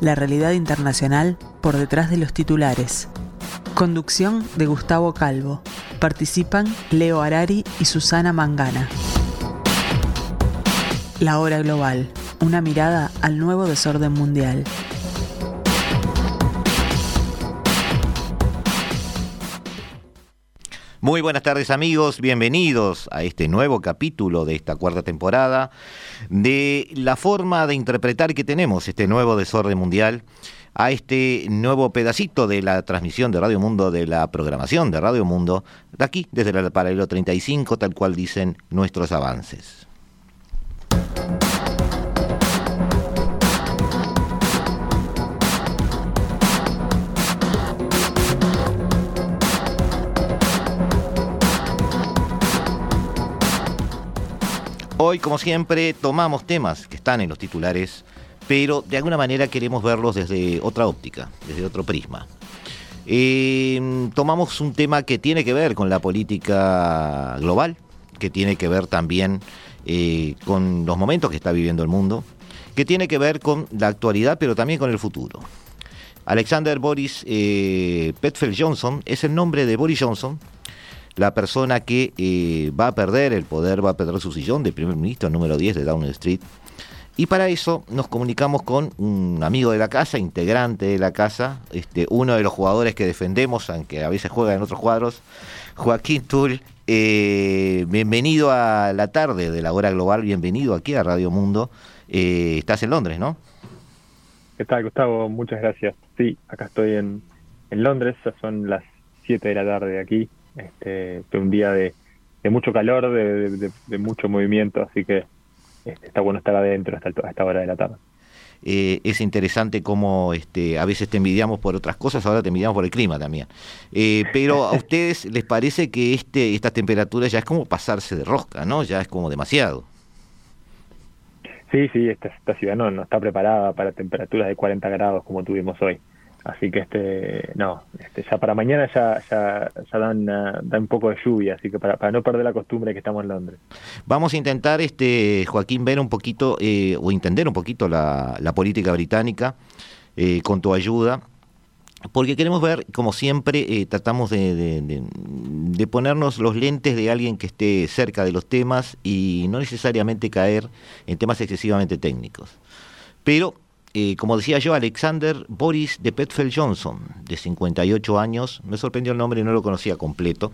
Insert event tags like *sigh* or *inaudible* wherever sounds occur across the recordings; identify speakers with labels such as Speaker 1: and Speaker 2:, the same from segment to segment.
Speaker 1: la realidad internacional por detrás de los titulares. Conducción de Gustavo Calvo. Participan Leo Arari y Susana Mangana. La hora global. Una mirada al nuevo desorden mundial.
Speaker 2: Muy buenas tardes amigos, bienvenidos a este nuevo capítulo de esta cuarta temporada de la forma de interpretar que tenemos este nuevo desorden mundial a este nuevo pedacito de la transmisión de Radio Mundo, de la programación de Radio Mundo, de aquí, desde el paralelo 35, tal cual dicen nuestros avances. Hoy, como siempre, tomamos temas que están en los titulares, pero de alguna manera queremos verlos desde otra óptica, desde otro prisma. Eh, tomamos un tema que tiene que ver con la política global, que tiene que ver también eh, con los momentos que está viviendo el mundo, que tiene que ver con la actualidad, pero también con el futuro. Alexander Boris eh, Petfeld Johnson es el nombre de Boris Johnson, la persona que eh, va a perder el poder, va a perder su sillón de primer ministro número 10 de Downing Street. Y para eso nos comunicamos con un amigo de la casa, integrante de la casa, este, uno de los jugadores que defendemos, aunque a veces juega en otros cuadros, Joaquín Tull. Eh, bienvenido a la tarde de la hora global, bienvenido aquí a Radio Mundo. Eh, estás en Londres, ¿no?
Speaker 3: ¿Qué tal, Gustavo? Muchas gracias. Sí, acá estoy en, en Londres, ya son las 7 de la tarde aquí. Este, fue un día de, mucho calor, de, mucho movimiento, así que este, está bueno estar adentro hasta, esta hora de la tarde.
Speaker 2: Eh, es interesante cómo este, a veces te envidiamos por otras cosas, ahora te envidiamos por el clima también. Eh, pero a *laughs* ustedes les parece que este, esta temperatura ya es como pasarse de rosca, ¿no? Ya es como demasiado.
Speaker 3: Sí, sí, esta, esta ciudad no, no está preparada para temperaturas de 40 grados como tuvimos hoy. Así que este, no, este, ya para mañana ya, ya, ya dan, uh, dan, un poco de lluvia, así que para, para, no perder la costumbre que estamos en Londres.
Speaker 2: Vamos a intentar, este, Joaquín, ver un poquito eh, o entender un poquito la, la política británica eh, con tu ayuda. Porque queremos ver, como siempre, eh, tratamos de, de, ponernos los lentes de alguien que esté cerca de los temas y no necesariamente caer en temas excesivamente técnicos. Pero eh, como decía yo, Alexander Boris de Petfeld Johnson, de 58 años, me sorprendió el nombre y no lo conocía completo,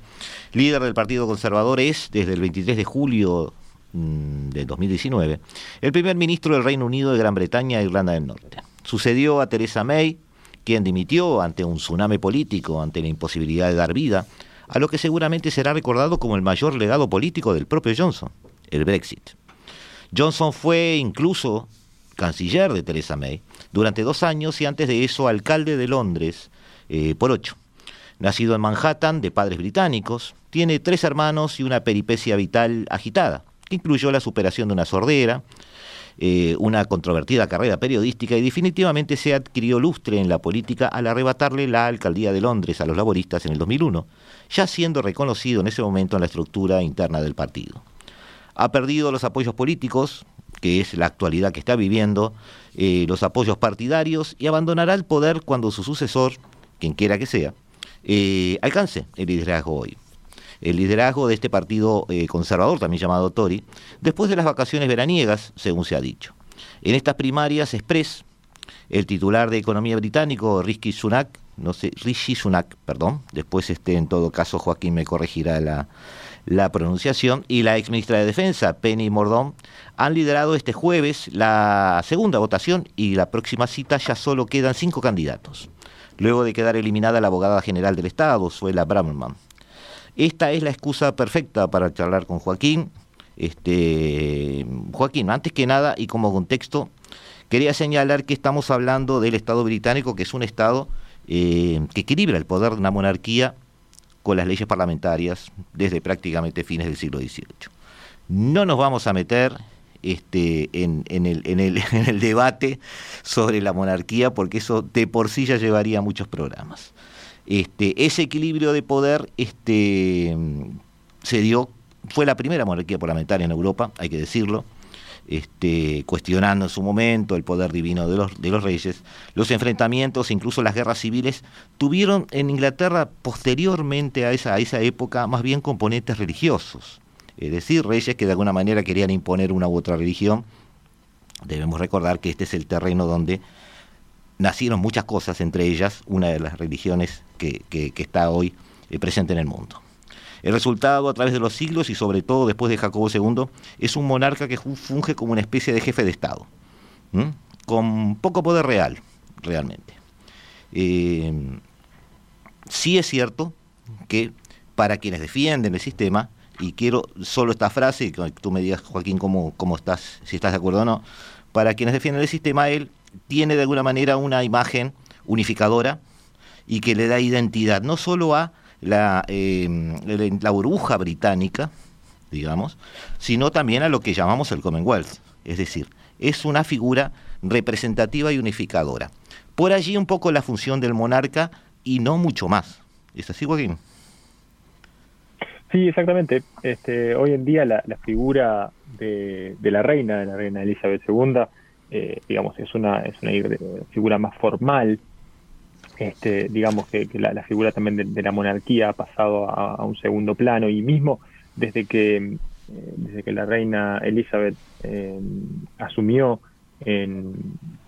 Speaker 2: líder del Partido Conservador, es desde el 23 de julio mmm, de 2019 el primer ministro del Reino Unido de Gran Bretaña e Irlanda del Norte. Sucedió a Theresa May, quien dimitió ante un tsunami político, ante la imposibilidad de dar vida, a lo que seguramente será recordado como el mayor legado político del propio Johnson, el Brexit. Johnson fue incluso canciller de Theresa May, durante dos años y antes de eso alcalde de Londres eh, por ocho. Nacido en Manhattan, de padres británicos, tiene tres hermanos y una peripecia vital agitada, que incluyó la superación de una sordera, eh, una controvertida carrera periodística y definitivamente se adquirió lustre en la política al arrebatarle la alcaldía de Londres a los laboristas en el 2001, ya siendo reconocido en ese momento en la estructura interna del partido. Ha perdido los apoyos políticos, que es la actualidad que está viviendo, eh, los apoyos partidarios y abandonará el poder cuando su sucesor, quien quiera que sea, eh, alcance el liderazgo hoy. El liderazgo de este partido eh, conservador, también llamado Tory, después de las vacaciones veraniegas, según se ha dicho. En estas primarias express, el titular de Economía británico, Rishi Sunak, no sé, Rishi Sunak, perdón, después este, en todo caso Joaquín me corregirá la, la pronunciación, y la ex ministra de Defensa, Penny Mordón, han liderado este jueves la segunda votación y la próxima cita ya solo quedan cinco candidatos, luego de quedar eliminada la abogada general del Estado, Suela Bramman. Esta es la excusa perfecta para charlar con Joaquín. Este, Joaquín, antes que nada y como contexto, Quería señalar que estamos hablando del Estado británico, que es un Estado eh, que equilibra el poder de una monarquía con las leyes parlamentarias desde prácticamente fines del siglo XVIII. No nos vamos a meter este, *laughs* en, el, debate sobre la monarquía, porque eso de por sí ya llevaría muchos programas. Este, ese equilibrio de poder este, se dio, fue la primera monarquía parlamentaria en Europa, hay que decirlo, este, cuestionando en su momento el poder divino de los, de los reyes. Los enfrentamientos, incluso las guerras civiles, tuvieron en Inglaterra posteriormente a esa, a esa época más bien componentes religiosos es decir, reyes que de alguna manera querían imponer una u otra religión. Debemos recordar que este es el terreno donde nacieron muchas cosas, entre ellas una de las religiones que, está hoy eh, presente en el mundo. El resultado a través de los siglos y sobre todo después de Jacobo II es un monarca que funge como una especie de jefe de Estado, con poco poder real, realmente. Eh, sí es cierto que para quienes defienden el sistema, y quiero solo esta frase, que tú me digas, Joaquín, cómo, cómo estás, si estás de acuerdo o no, para quienes defienden el sistema, él tiene de alguna manera una imagen unificadora y que le da identidad no solo a la, em, la burbuja británica, digamos, sino también a lo que llamamos el Commonwealth. Es decir, es una figura representativa y unificadora. Por allí un poco la función del monarca y no mucho más. ¿Es así, Joaquín?
Speaker 3: Sí, exactamente. Este, hoy en día la, figura de, la reina, de la reina Elizabeth II, eh, digamos, es una, es una figura más formal. Este, digamos que, la, figura también de, la monarquía ha pasado a, un segundo plano y mismo desde que, eh, desde que la reina Elizabeth eh, asumió en,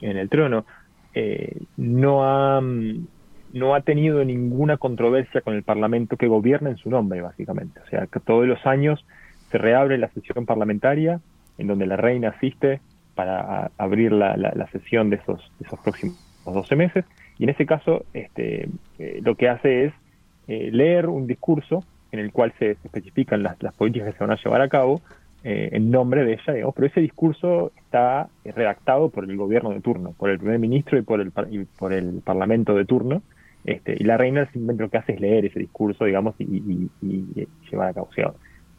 Speaker 3: el trono, no ha no ha tenido ninguna controversia con el Parlamento que gobierna en su nombre, básicamente. O sea, que todos los años se reabre la sesión parlamentaria en donde la reina asiste para abrir la, sesión de esos, esos próximos 12 meses. Y en ese caso, este, eh, lo que hace es eh, leer un discurso en el cual se, especifican las, políticas que se van a llevar a cabo eh, en nombre de ella, digamos, pero ese discurso está redactado por el gobierno de turno, por el primer ministro y por el, y por el parlamento de turno, este, y la reina simplemente lo que hace es leer ese discurso, digamos, y, llevar a cabo. O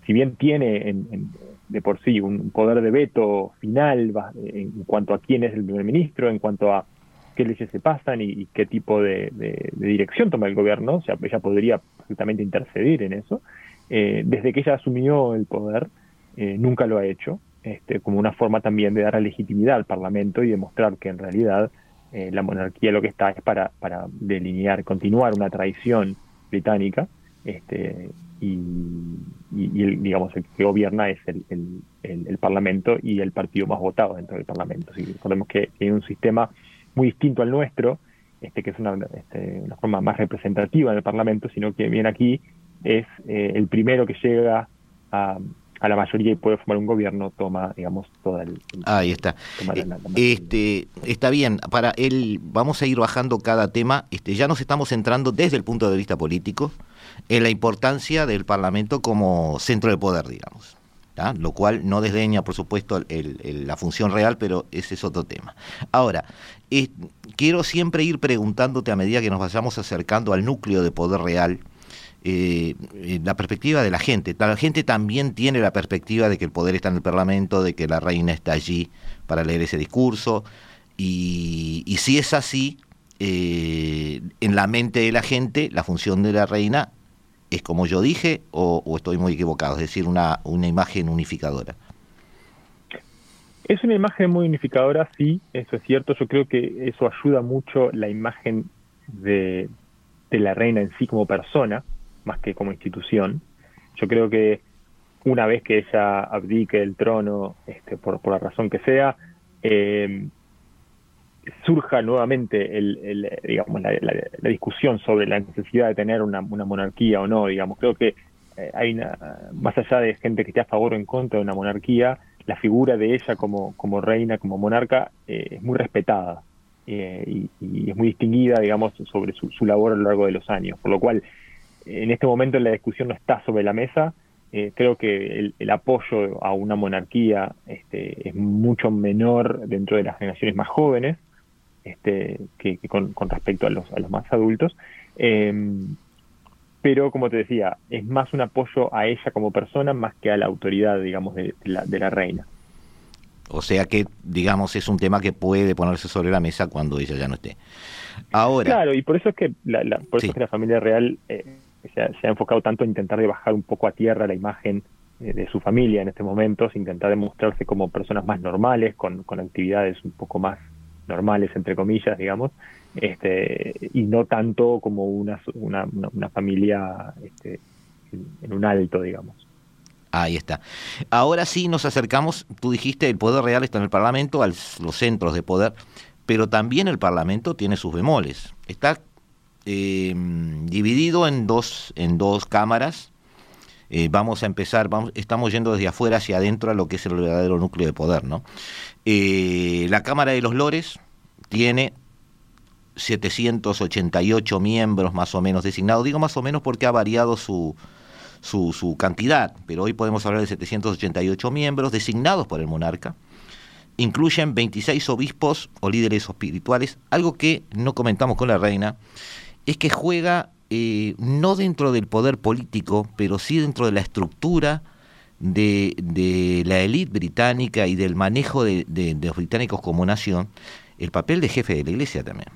Speaker 3: si bien tiene en, de por sí un poder de veto final en cuanto a quién es el primer ministro, en cuanto a qué leyes se pasan y, qué tipo de, dirección toma el gobierno, o sea, ella podría perfectamente interceder en eso. Eh, desde que ella asumió el poder, eh, nunca lo ha hecho, este, como una forma también de dar legitimidad al Parlamento y demostrar que en realidad eh, la monarquía lo que está es para, para delinear, continuar una tradición británica, este, y, el, digamos, el que gobierna es el, el, Parlamento y el partido más votado dentro del Parlamento. recordemos que hay un sistema muy distinto al nuestro, este, que es una, este, una forma más representativa en el Parlamento, sino que bien aquí es eh, el primero que llega a, a la mayoría y puede formar un gobierno, toma, digamos, toda el...
Speaker 2: Ahí está. Eh, este, está bien, para él vamos a ir bajando cada tema, este, ya nos estamos centrando desde el punto de vista político en la importancia del Parlamento como centro de poder, digamos. Lo cual no desdeña, por supuesto, la función real, pero ese es otro tema. Ahora, quiero siempre ir preguntándote a medida que nos vayamos acercando al núcleo de poder real, eh, la perspectiva de la gente. La gente también tiene la perspectiva de que el poder está en el Parlamento, de que la reina está allí para leer ese discurso. Y, si es así, eh, en la mente de la gente, la función de la reina es como yo dije o, estoy muy equivocado, es decir, una, una imagen unificadora.
Speaker 3: Es una imagen muy unificadora, sí, eso es cierto. Yo creo que eso ayuda mucho la imagen de, de la reina en sí como persona, más que como institución. Yo creo que una vez que ella abdique el trono, este, por, por la razón que sea, eh, surja nuevamente el, digamos, la, discusión sobre la necesidad de tener una, monarquía o no, digamos, creo que eh, hay una, más allá de gente que esté a favor o en contra de una monarquía, la figura de ella como, como reina, como monarca, eh, es muy respetada y, es muy distinguida, digamos, sobre su, su labor a lo largo de los años, por lo cual en este momento la discusión no está sobre la mesa, eh, creo que el, apoyo a una monarquía este, es mucho menor dentro de las generaciones más jóvenes este, que, con, respecto a los, a los más adultos. Em, pero como te decía, es más un apoyo a ella como persona más que a la autoridad, digamos, de, la, reina.
Speaker 2: O sea que, digamos, es un tema que puede ponerse sobre la mesa cuando ella ya no esté. Ahora.
Speaker 3: Claro, y por eso es que la, por eso que la familia real eh, se, ha, enfocado tanto en intentar de bajar un poco a tierra la imagen eh, de su familia en este momento, intentar demostrarse como personas más normales, con, con actividades un poco más normales, entre comillas, digamos, este, y no tanto como una, una, una familia este, en un alto, digamos.
Speaker 2: Ahí está. Ahora sí nos acercamos, tú dijiste, el poder real está en el Parlamento, a los centros de poder, pero también el Parlamento tiene sus bemoles. Está eh, dividido en dos, en dos cámaras. Eh, vamos a empezar, vamos, estamos yendo desde afuera hacia adentro a lo que es el verdadero núcleo de poder. ¿no? Eh, la Cámara de los Lores tiene 788 miembros más o menos designados. Digo más o menos porque ha variado su, su, su, cantidad, pero hoy podemos hablar de 788 miembros designados por el monarca. Incluyen 26 obispos o líderes espirituales. Algo que no comentamos con la reina es que juega eh, no dentro del poder político, pero sí dentro de la estructura de, la élite británica y del manejo de, los británicos como nación, el papel de jefe de la iglesia también.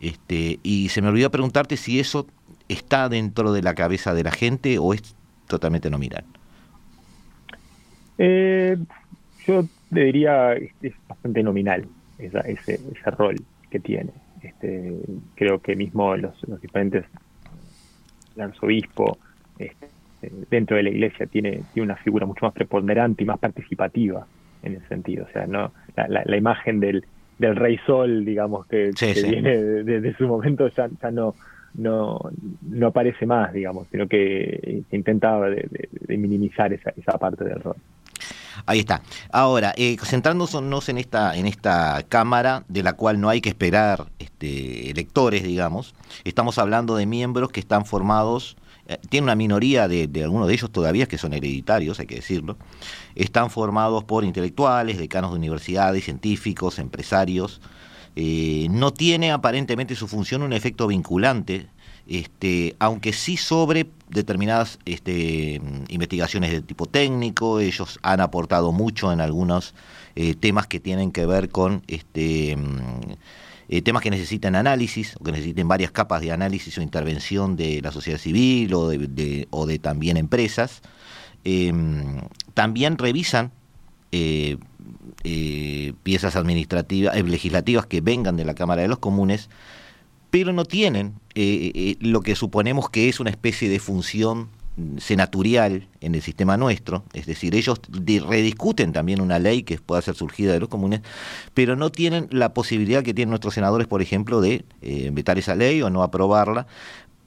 Speaker 2: Este, y se me olvidó preguntarte si eso está dentro de la cabeza de la gente o es totalmente nominal.
Speaker 3: Eh, yo diría es bastante nominal ese, ese rol que tiene. Este, creo que mismo los, diferentes, el arzobispo, este, dentro de la iglesia tiene, tiene una figura mucho más preponderante y más participativa en ese sentido. O sea, no la, la, imagen del, del rey sol, digamos, que, viene de, su momento ya, ya no, no, no aparece más, digamos, sino que intentaba de, minimizar esa, esa parte del rol.
Speaker 2: Ahí está. Ahora, eh, centrándonos en esta, en esta Cámara, de la cual no hay que esperar este, electores, digamos, estamos hablando de miembros que están formados eh, tiene una minoría de, algunos de ellos todavía que son hereditarios, hay que decirlo, están formados por intelectuales, decanos de universidades, científicos, empresarios. Eh, no tiene aparentemente su función un efecto vinculante, este, aunque sí sobre determinadas este, investigaciones de tipo técnico, ellos han aportado mucho en algunos eh, temas que tienen que ver con este, eh, temas que necesitan análisis o que necesiten varias capas de análisis o intervención de la sociedad civil o de, o de también empresas. Em, también revisan eh, piezas administrativas, legislativas que vengan de la Cámara de los Comunes, pero no tienen lo que suponemos que es una especie de función senatorial en el sistema nuestro, es decir, ellos rediscuten también una ley que pueda ser surgida de los comunes, pero no tienen la posibilidad que tienen nuestros senadores, por ejemplo, de eh, vetar esa ley o no aprobarla,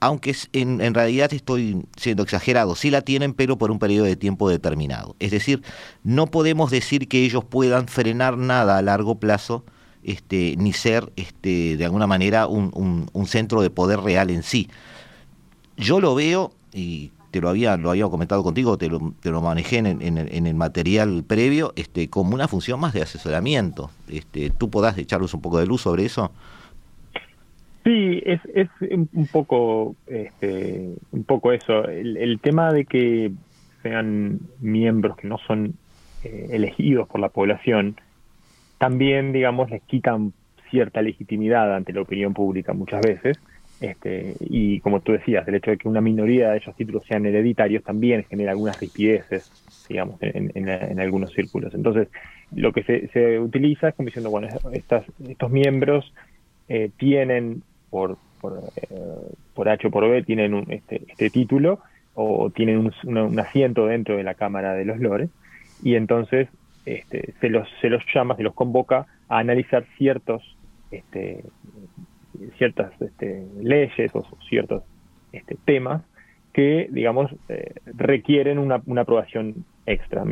Speaker 2: aunque en, en, realidad estoy siendo exagerado, sí la tienen, pero por un periodo de tiempo determinado. Es decir, no podemos decir que ellos puedan frenar nada a largo plazo, este, ni ser este, de alguna manera un, centro de poder real en sí. Yo lo veo, y te lo había, lo había comentado contigo, te lo, te lo manejé en, en, el material previo, este, como una función más de asesoramiento. Este, ¿Tú podás echarles un poco de luz sobre eso?
Speaker 3: Sí, es, es un poco este, un poco eso. El, tema de que sean miembros que no son eh, elegidos por la población, también, digamos, les quitan cierta legitimidad ante la opinión pública muchas veces este, y como tú decías, el hecho de que una minoría de esos títulos sean hereditarios también genera algunas rispideces, digamos, en, algunos círculos. Entonces, lo que se, utiliza es como diciendo, bueno, estas, estos miembros eh, tienen, por, por, eh, por, H o por B, tienen un, este, este título o tienen un, asiento dentro de la Cámara de los Lores, y entonces este, se, los, se los llama, se los convoca a analizar ciertos este, ciertas este, leyes o ciertos este, temas que, digamos, eh, requieren una, aprobación extra.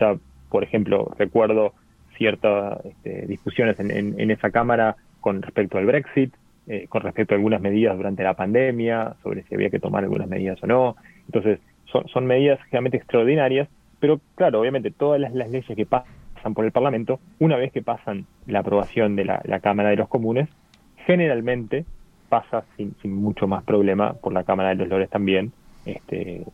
Speaker 3: Ya, por ejemplo, recuerdo ciertas este, discusiones en, esa Cámara con respecto al Brexit, eh, con respecto a algunas medidas durante la pandemia, sobre si había que tomar algunas medidas o no. Entonces, son, medidas generalmente extraordinarias, pero claro, obviamente todas las, leyes que pasan por el Parlamento, una vez que pasan la aprobación de la, Cámara de los Comunes, generalmente pasa sin, mucho más problema por la Cámara de los Lores también, este,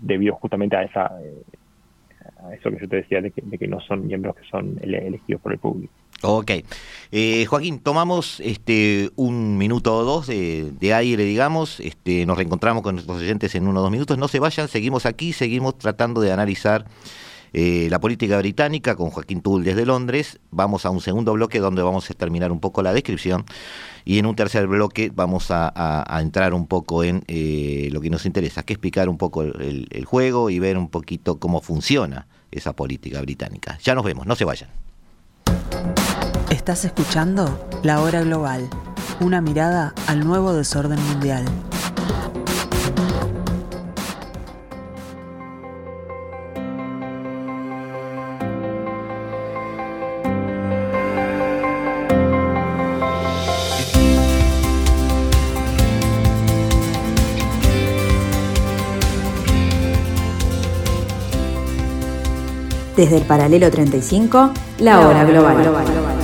Speaker 3: debido justamente a esa eh, eso que yo te decía de que, de que no son miembros que son elegidos por el público.
Speaker 2: Ok. Eh, Joaquín, tomamos este un minuto o dos de, aire, digamos. Este, nos reencontramos con nuestros oyentes en uno o dos minutos. No se vayan, seguimos aquí, seguimos tratando de analizar eh, la política británica con Joaquín Tull desde Londres. Vamos a un segundo bloque donde vamos a terminar un poco la descripción. Y en un tercer bloque vamos a, entrar un poco en eh, lo que nos interesa, que es explicar un poco el juego y ver un poquito cómo funciona esa política británica. Ya nos vemos, no se vayan.
Speaker 1: Estás escuchando La Hora Global, una mirada al nuevo desorden mundial.
Speaker 4: Desde el paralelo 35, la hora global.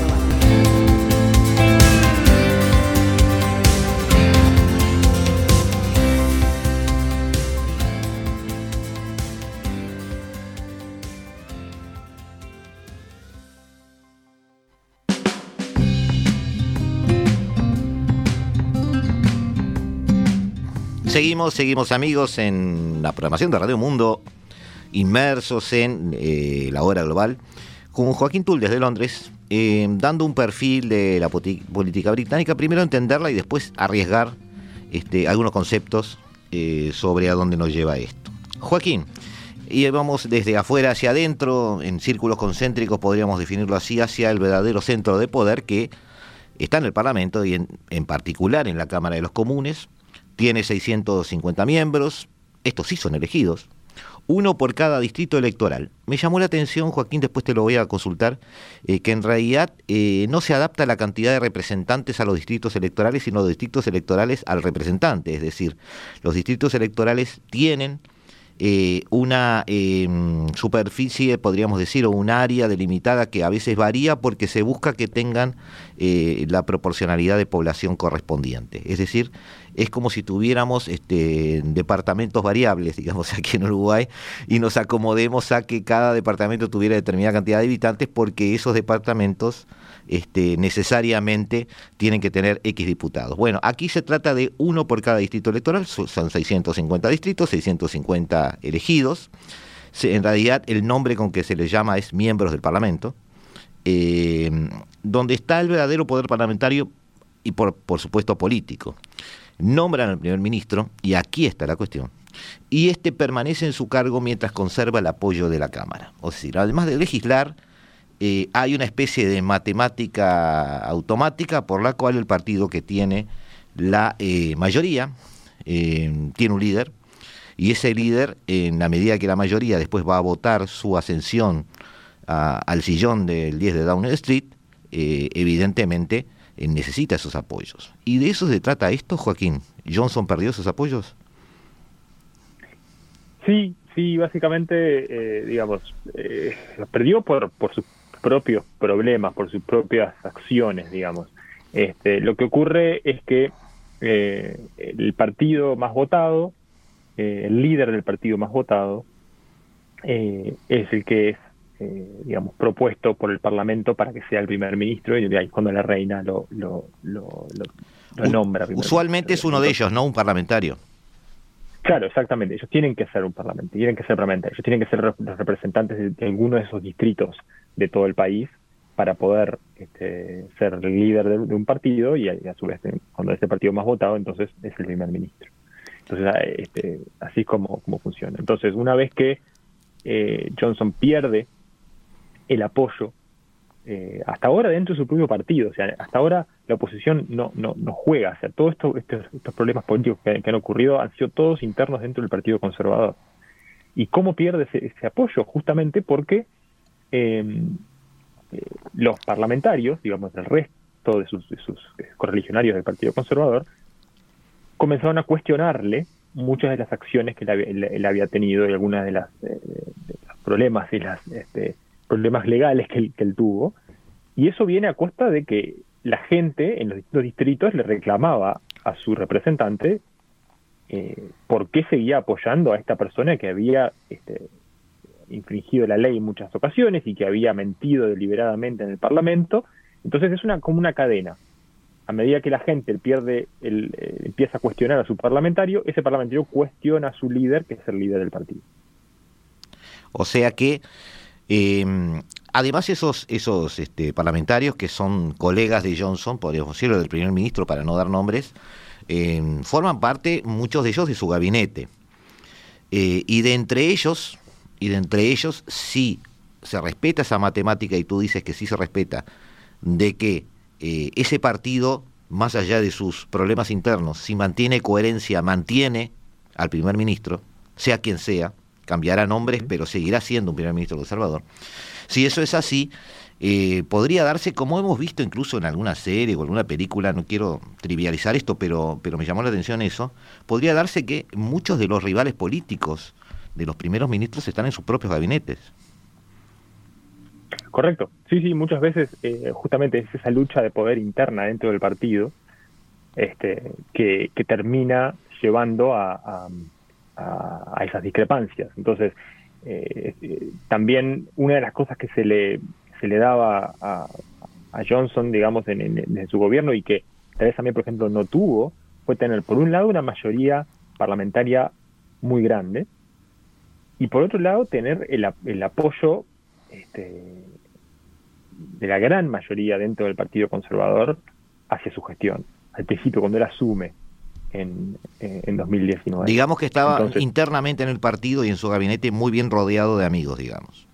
Speaker 2: Seguimos, seguimos amigos en la programación de Radio Mundo, inmersos en eh, la hora global, con Joaquín Tull desde Londres, eh, dando un perfil de la política británica, primero entenderla y después arriesgar este, algunos conceptos eh, sobre a dónde nos lleva esto. Joaquín, y vamos desde afuera hacia adentro, en círculos concéntricos podríamos definirlo así, hacia el verdadero centro de poder que está en el Parlamento y en particular en la Cámara de los Comunes, tiene 650 miembros, estos sí son elegidos, uno por cada distrito electoral. Me llamó la atención, Joaquín, después te lo voy a consultar, eh, que en realidad eh, no se adapta la cantidad de representantes a los distritos electorales, sino los distritos electorales al representante. Es decir, los distritos electorales tienen eh, una em, superficie, podríamos decir, o un área delimitada que a veces varía porque se busca que tengan eh, la proporcionalidad de población correspondiente. Es decir, es como si tuviéramos este, departamentos variables, *laughs* digamos, aquí en Uruguay, y nos acomodemos a que cada departamento tuviera determinada cantidad de habitantes porque esos departamentos este, necesariamente tienen que tener X diputados. Bueno, aquí se trata de uno por cada distrito electoral, son 650 distritos, 650 elegidos. En realidad el nombre con que se les llama es miembros del Parlamento, eh, donde está el verdadero poder parlamentario y por, por supuesto político. Nombran al primer ministro, y aquí está la cuestión, y este permanece en su cargo mientras conserva el apoyo de la Cámara. O sea, además de legislar, eh, hay una especie de matemática automática por la cual el partido que tiene la eh, mayoría eh, tiene un líder y ese líder, en la medida que la mayoría después va a votar su ascensión al sillón del 10 de Downing Street, evidentemente necesita esos apoyos. ¿Y de eso se trata esto, Joaquín? ¿Johnson perdió esos apoyos?
Speaker 3: Sí, sí, básicamente, digamos, los perdió por, por su propios problemas, por sus propias acciones, digamos. Este, lo que ocurre es que eh, el partido más votado, eh, el líder del partido más votado, eh, es el que es, digamos, propuesto por el Parlamento para que sea el primer ministro y ahí cuando la reina lo, lo, lo, nombra.
Speaker 2: Usualmente es uno de ellos, ¿no? Un parlamentario.
Speaker 3: Claro, exactamente. Ellos tienen que ser un parlamento, tienen que ser parlamentarios, ellos tienen que ser los representantes de, alguno de esos distritos de todo el país para poder este, ser líder de, un partido y a, su vez cuando es el partido más votado entonces es el primer ministro. Entonces ah, este, así es como, como funciona. Entonces una vez que eh, Johnson pierde el apoyo eh, hasta ahora dentro de su propio partido. O sea, hasta ahora la oposición no, no, no juega. O sea, todos estos, estos, problemas políticos que, han ocurrido han sido todos internos dentro del Partido Conservador. ¿Y cómo pierde ese, apoyo? Justamente porque em, eh, los parlamentarios, digamos, el resto de sus, de sus correligionarios del Partido Conservador, comenzaron a cuestionarle muchas de las acciones que él, había tenido y algunas de, las, eh, los problemas y las este, problemas legales que él, tuvo. Y eso viene a costa de que la gente en los distintos distritos le reclamaba a su representante eh, por qué seguía apoyando a esta persona que había este, infringido la ley en muchas ocasiones y que había mentido deliberadamente en el Parlamento. Entonces es una como una cadena. A medida que la gente pierde el, eh, empieza a cuestionar a su parlamentario, ese parlamentario cuestiona a su líder, que es el líder del partido.
Speaker 2: O sea que eh, además esos, esos este, parlamentarios que son colegas de Johnson, podríamos decirlo del primer ministro para no dar nombres, eh, forman parte muchos de ellos de su gabinete. y de entre ellos, y de entre ellos, si se respeta esa matemática y tú dices que sí se respeta, de que eh, ese partido, más allá de sus problemas internos, si mantiene coherencia, mantiene al primer ministro, sea quien sea, cambiará nombres, pero seguirá siendo un primer ministro conservador. Si eso es así, eh, podría darse, como hemos visto incluso en alguna serie o alguna película, no quiero trivializar esto, pero, pero me llamó la atención eso, podría darse que muchos de los rivales políticos de los primeros ministros están en sus propios gabinetes.
Speaker 3: Correcto. Sí, sí, muchas veces eh, justamente es esa lucha de poder interna dentro del partido este, que, termina llevando a, esas discrepancias. Entonces, eh, también una de las cosas que se le, se le daba a, Johnson, digamos, en, su gobierno y que Teresa también, por ejemplo, no tuvo, fue tener, por un lado, una mayoría parlamentaria muy grande, y por otro lado tener el, el apoyo este, de la gran mayoría dentro del Partido Conservador hacia su gestión, al principio cuando él asume en, en 2019.
Speaker 2: Digamos que estaba internamente en el partido y en su gabinete muy bien rodeado de amigos, digamos.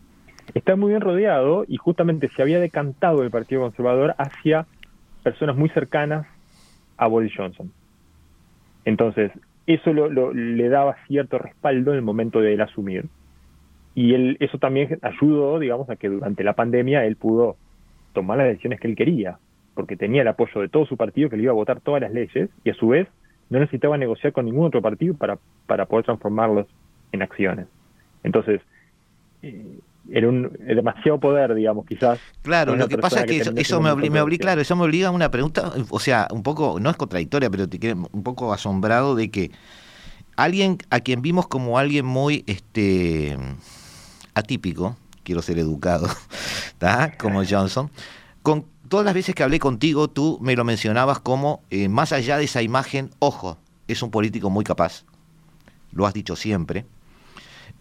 Speaker 3: Está muy bien rodeado y justamente se había decantado el Partido Conservador hacia personas muy cercanas a Boris Johnson. Entonces, eso lo, le daba cierto respaldo en el momento de él asumir. Y él, eso también ayudó, digamos, a que durante la pandemia él pudo tomar las decisiones que él quería, porque tenía el apoyo de todo su partido que le iba a votar todas las leyes y a su vez no necesitaba negociar con ningún otro partido para, para poder transformarlos en acciones. Entonces, eh, era un demasiado poder, digamos, quizás.
Speaker 2: Claro, lo que pasa es que, eso, me, obliga, claro, eso me obliga a una pregunta, o sea, un poco, no es contradictoria, pero te quedé un poco asombrado de que alguien a quien vimos como alguien muy este atípico, quiero ser educado, *laughs* como Johnson, con todas las veces que hablé contigo, tú me lo mencionabas como, eh, más allá de esa imagen, ojo, es un político muy capaz, lo has dicho siempre,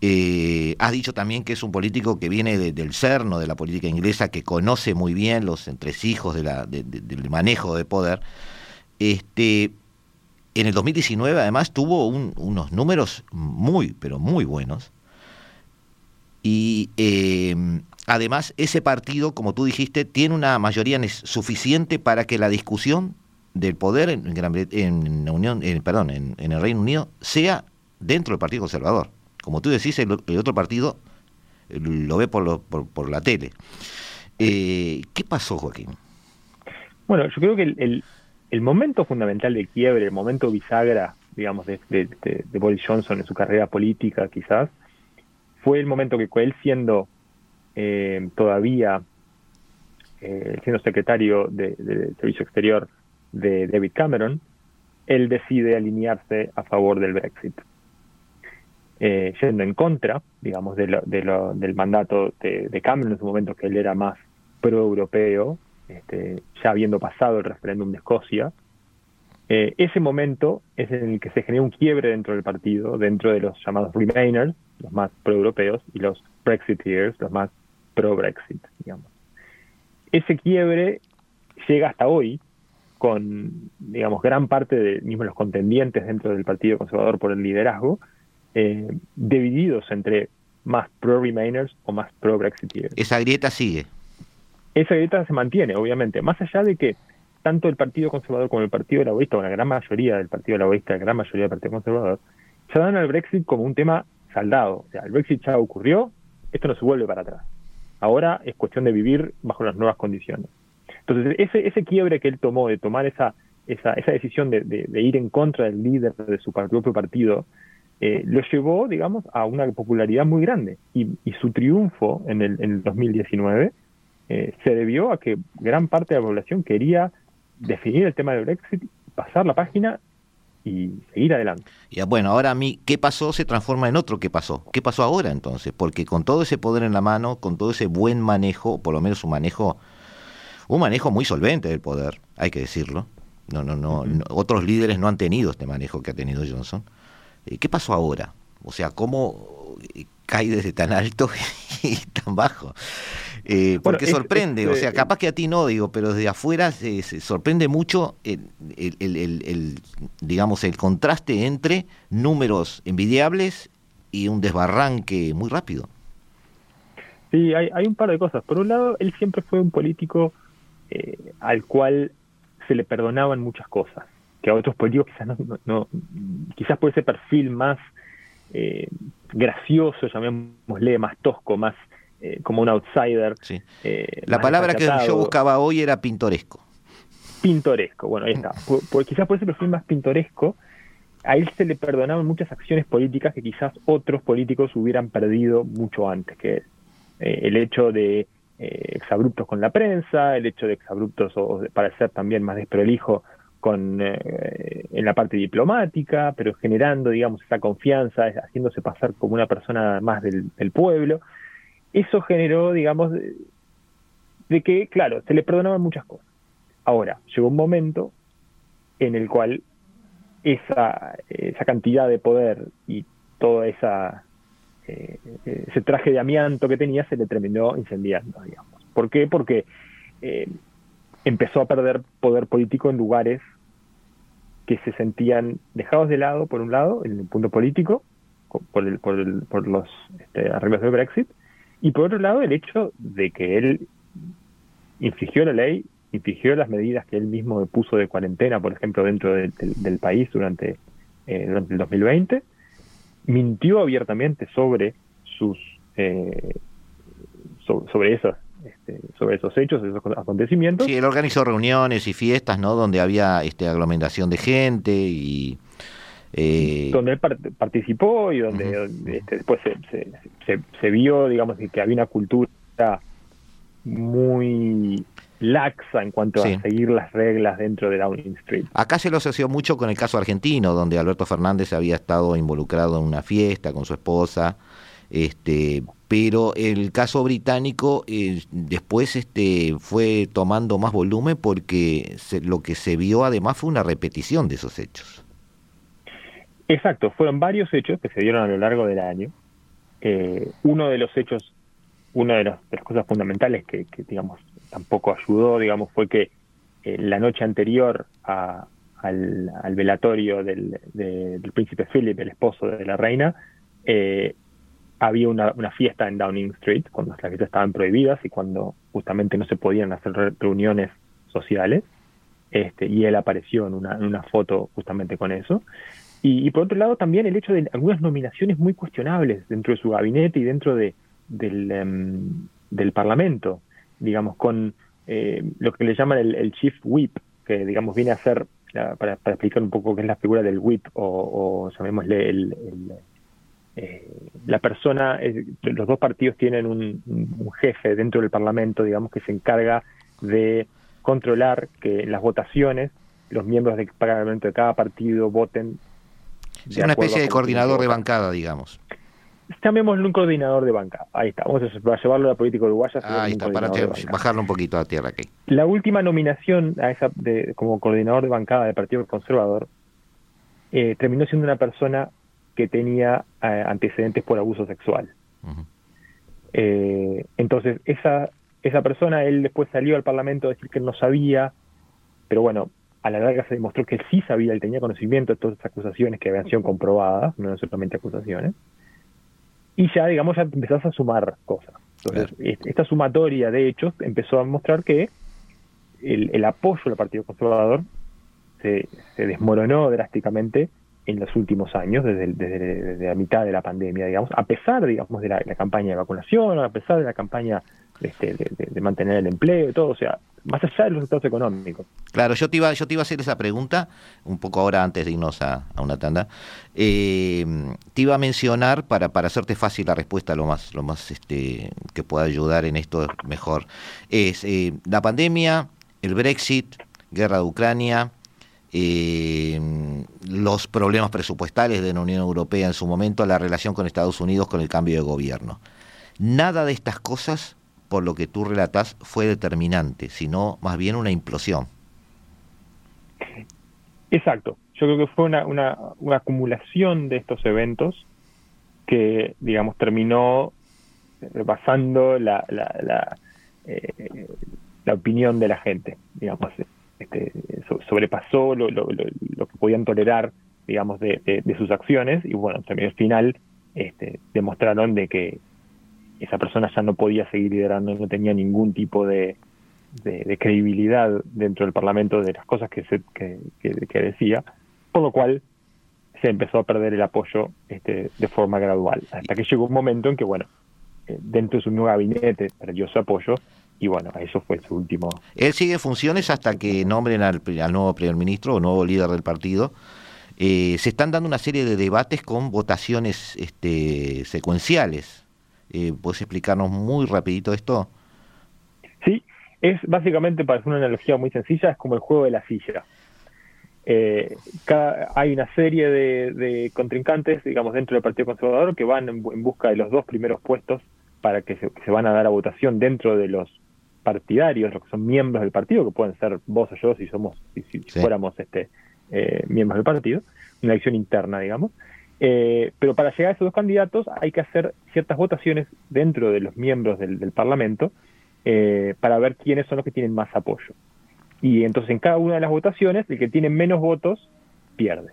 Speaker 2: eh, has dicho también que es un político que viene del CERNO, de la política inglesa, que conoce muy bien los entresijos de del manejo de poder. Este, en el 2019 además tuvo unos números muy, pero muy buenos. Y em, además ese partido, como tú dijiste, tiene una mayoría suficiente para que la discusión del poder en, la Unión, perdón, en el Reino Unido sea dentro del Partido Conservador como tú decís, el, otro partido eh, lo ve por, la tele. Eh, ¿Qué pasó, Joaquín?
Speaker 3: Bueno, yo creo que el, momento fundamental de quiebre, el momento bisagra, digamos, de, de, Boris Johnson en su carrera política, quizás, fue el momento que él siendo eh, todavía siendo secretario de, de, Servicio Exterior de David Cameron, él decide alinearse a favor del Brexit eh, yendo en contra, digamos, de del mandato de, Cameron en su momento, que él era más pro-europeo, este, ya habiendo pasado el referéndum de Escocia. Eh, ese momento es en el que se genera un quiebre dentro del partido, dentro de los llamados Remainers, los más pro-europeos, y los Brexiteers, los más pro-Brexit, digamos. Ese quiebre llega hasta hoy, con, digamos, gran parte de mismo los contendientes dentro del Partido Conservador por el liderazgo, eh, divididos entre más pro-Remainers o más pro-Brexiteers.
Speaker 2: Esa grieta sigue.
Speaker 3: Esa grieta se mantiene, obviamente, más allá de que tanto el Partido Conservador como el Partido Laborista, o la gran mayoría del Partido Laborista, la gran mayoría del Partido Conservador, se dan al Brexit como un tema saldado. O sea, el Brexit ya ocurrió, esto no se vuelve para atrás. Ahora es cuestión de vivir bajo las nuevas condiciones. Entonces, ese, ese quiebre que él tomó de tomar esa, esa, esa decisión de, ir en contra del líder de su propio partido, eh, lo llevó, digamos, a una popularidad muy grande. Y, su triunfo en el, en el 2019 eh, se debió a que gran parte de la población quería definir el tema del Brexit, pasar la página y seguir adelante.
Speaker 2: Ya, bueno, ahora a mí, ¿qué pasó? Se transforma en otro ¿qué pasó? ¿Qué pasó ahora entonces? Porque con todo ese poder en la mano, con todo ese buen manejo, por lo menos un manejo, un manejo muy solvente del poder, hay que decirlo. No, no, no, otros líderes no han tenido este manejo que ha tenido Johnson. Eh, ¿Qué pasó ahora? O sea, ¿cómo cae desde tan alto *laughs* y tan bajo? Eh, porque sorprende, o sea, capaz que a ti no, digo, pero desde afuera se, sorprende mucho el, el, digamos, el contraste entre números envidiables y un desbarranque muy rápido.
Speaker 3: Sí, hay, hay un par de cosas. Por un lado, él siempre fue un político eh, al cual se le perdonaban muchas cosas, que a otros políticos quizás no, no, quizás por ese perfil más eh, gracioso, llamémosle, más tosco, más eh, como un outsider.
Speaker 2: Eh, la palabra que yo buscaba hoy era pintoresco.
Speaker 3: Pintoresco, bueno, ahí está. Por, quizás por ese perfil más pintoresco, a él se le perdonaban muchas acciones políticas que quizás otros políticos hubieran perdido mucho antes, que el hecho de exabruptos con la prensa, el hecho de exabruptos o de parecer también más desprolijo con en la parte diplomática, pero generando, digamos, esa confianza, haciéndose pasar como una persona más del pueblo eso generó, digamos, de, que, claro, se le perdonaban muchas cosas. Ahora, llegó un momento en el cual esa, esa cantidad de poder y toda esa eh, ese traje de amianto que tenía se le terminó incendiando, digamos. ¿Por qué? Porque eh, empezó a perder poder político en lugares que se sentían dejados de lado, por un lado, en el punto político, por, el, por, el, por los este, arreglos del Brexit, y por otro lado, el hecho de que él infringió la ley, infringió las medidas que él mismo puso de cuarentena, por ejemplo, dentro del país durante, eh, durante el 2020, mintió abiertamente sobre sus eh, sobre esos este, sobre esos hechos, esos acontecimientos.
Speaker 2: Sí, él organizó reuniones y fiestas, ¿no? Donde había este aglomeración de gente y
Speaker 3: eh, donde él participó y donde, este, después se, se, vio, digamos, que había una cultura muy laxa en cuanto a seguir las reglas dentro de Downing Street.
Speaker 2: Acá se lo asoció mucho con el caso argentino, donde Alberto Fernández había estado involucrado en una fiesta con su esposa, este, pero el caso británico eh, después este, fue tomando más volumen porque lo que se vio además fue una repetición de esos hechos.
Speaker 3: Exacto, fueron varios hechos que se dieron a lo largo del año. Eh, uno de los hechos, una de, las cosas fundamentales que, digamos, tampoco ayudó, digamos, fue que eh, la noche anterior al, velatorio del, príncipe Philip, el esposo de la reina, eh, había una, fiesta en Downing Street, cuando las fiestas estaban prohibidas y cuando justamente no se podían hacer reuniones sociales. Este, y él apareció en una foto justamente con eso. Y, por otro lado también el hecho de algunas nominaciones muy cuestionables dentro de su gabinete y dentro de, del, em, Parlamento, digamos, con eh, lo que le llaman el, Chief Whip, que digamos viene a ser, para, explicar un poco qué es la figura del Whip, o, llamémosle el, eh, la persona, los dos partidos tienen un, jefe dentro del Parlamento, digamos, que se encarga de controlar que las votaciones los miembros del Parlamento de cada partido voten
Speaker 2: una especie de coordinador de bancada, digamos.
Speaker 3: Llamémoslo un coordinador de bancada. Ahí está. Vamos a llevarlo a la política uruguaya.
Speaker 2: Ahí está, para bajarlo un poquito a tierra aquí.
Speaker 3: La última nominación a esa de, como coordinador de bancada del Partido Conservador eh, terminó siendo una persona que tenía eh, antecedentes por abuso sexual. Eh, entonces, esa, esa persona, él después salió al Parlamento a decir que no sabía, pero bueno, a la larga se demostró que sí sabía y tenía conocimiento de todas estas acusaciones que habían sido comprobadas, no eran solamente acusaciones, y ya, digamos, ya empezás a sumar cosas. Entonces, esta sumatoria de hechos empezó a mostrar que el, apoyo al Partido Conservador se, desmoronó drásticamente en los últimos años, desde, desde, la mitad de la pandemia, digamos, a pesar, digamos, de la, campaña de vacunación, a pesar de la campaña este, de, mantener el empleo y todo, o sea, más allá de los resultados económicos.
Speaker 2: Claro, yo te iba, yo te iba a hacer esa pregunta, un poco ahora antes de irnos a, una tanda. Eh, te iba a mencionar, para, para hacerte fácil la respuesta, lo más, lo más este, que pueda ayudar en esto mejor, es eh, la pandemia, el Brexit, guerra de Ucrania, eh, los problemas presupuestales de la Unión Europea en su momento, la relación con Estados Unidos con el cambio de gobierno. Nada de estas cosas, por lo que tú relatas, fue determinante, sino más bien una implosión.
Speaker 3: Exacto. Yo creo que fue una, una, acumulación de estos eventos que, digamos, terminó basando la, la, la, eh, la opinión de la gente, digamos este, sobrepasó lo, lo, lo, que podían tolerar, digamos, de, de, sus acciones y bueno, también al final este, demostraron de que esa persona ya no podía seguir liderando, no tenía ningún tipo de, de, credibilidad dentro del Parlamento de las cosas que, se, que, decía, por lo cual se empezó a perder el apoyo este, de forma gradual, hasta que llegó un momento en que, bueno, eh, dentro de su nuevo gabinete perdió su apoyo y bueno, eso fue su último.
Speaker 2: Él sigue funciones hasta que nombren al, nuevo primer ministro o nuevo líder del partido. Eh, se están dando una serie de debates con votaciones este, secuenciales. Eh, ¿Puedes explicarnos muy rapidito esto?
Speaker 3: Sí, es básicamente, para hacer una analogía muy sencilla, es como el juego de la silla. Eh, hay una serie de, contrincantes, digamos, dentro del Partido Conservador que van en, busca de los dos primeros puestos para que se, se, van a dar a votación dentro de los partidarios, los que son miembros del partido, que pueden ser vos o yo si somos, si, fuéramos este eh, miembros del partido, una elección interna, digamos. Eh, pero para llegar a esos dos candidatos hay que hacer ciertas votaciones dentro de los miembros del, Parlamento eh, para ver quiénes son los que tienen más apoyo. Y entonces en cada una de las votaciones, el que tiene menos votos pierde.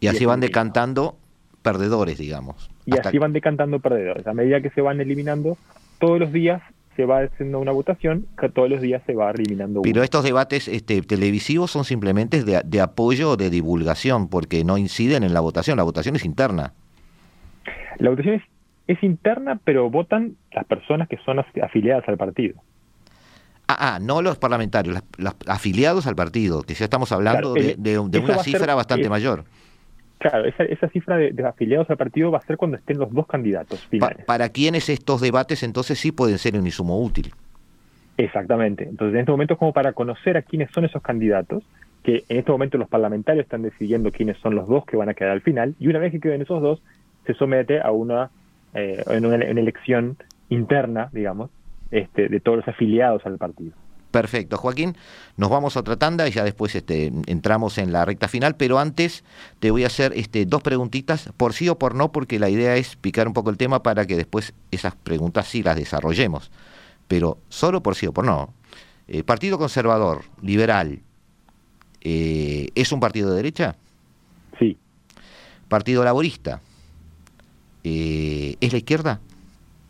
Speaker 2: Y así van decantando perdedores, digamos.
Speaker 3: Y así van decantando perdedores. A medida que se van eliminando, todos los días se va haciendo una votación que todos los días se va eliminando.
Speaker 2: Pero estos debates este, televisivos son simplemente de, de apoyo o de divulgación, porque no inciden en la votación, la votación es interna.
Speaker 3: La votación es, es interna, pero votan las personas que son afiliadas al partido.
Speaker 2: Ah, ah, no los parlamentarios, los, afiliados al partido, que ya estamos hablando de, de, una cifra bastante mayor.
Speaker 3: Claro, esa, esa cifra de, afiliados al partido va a ser cuando estén los dos candidatos finales.
Speaker 2: ¿Para quiénes estos debates entonces sí pueden ser un insumo útil?
Speaker 3: Exactamente. Entonces, en este momento es como para conocer a quiénes son esos candidatos, que en este momento los parlamentarios están decidiendo quiénes son los dos que van a quedar al final, y una vez que queden esos dos, se somete a una, eh, en una, una elección interna, digamos, este, de todos los afiliados al partido.
Speaker 2: Perfecto, Joaquín. Nos vamos a otra tanda y ya después este, entramos en la recta final, pero antes te voy a hacer este, dos preguntitas, por sí o por no, porque la idea es picar un poco el tema para que después esas preguntas sí las desarrollemos. Pero solo por sí o por no. Eh, partido conservador, liberal, eh, ¿es un partido de derecha?
Speaker 3: Sí.
Speaker 2: Partido laborista, eh, ¿es la izquierda?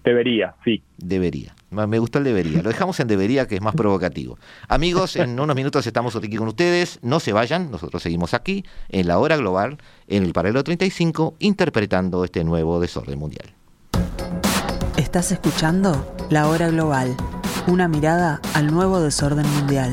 Speaker 3: Debería, sí.
Speaker 2: Debería. Me gustó el debería. Lo dejamos en debería, que es más provocativo. Amigos, en unos minutos estamos aquí con ustedes. No se vayan, nosotros seguimos aquí en la hora global, en el paralelo 35, interpretando este nuevo desorden mundial.
Speaker 1: Estás escuchando La Hora Global, una mirada al nuevo desorden mundial.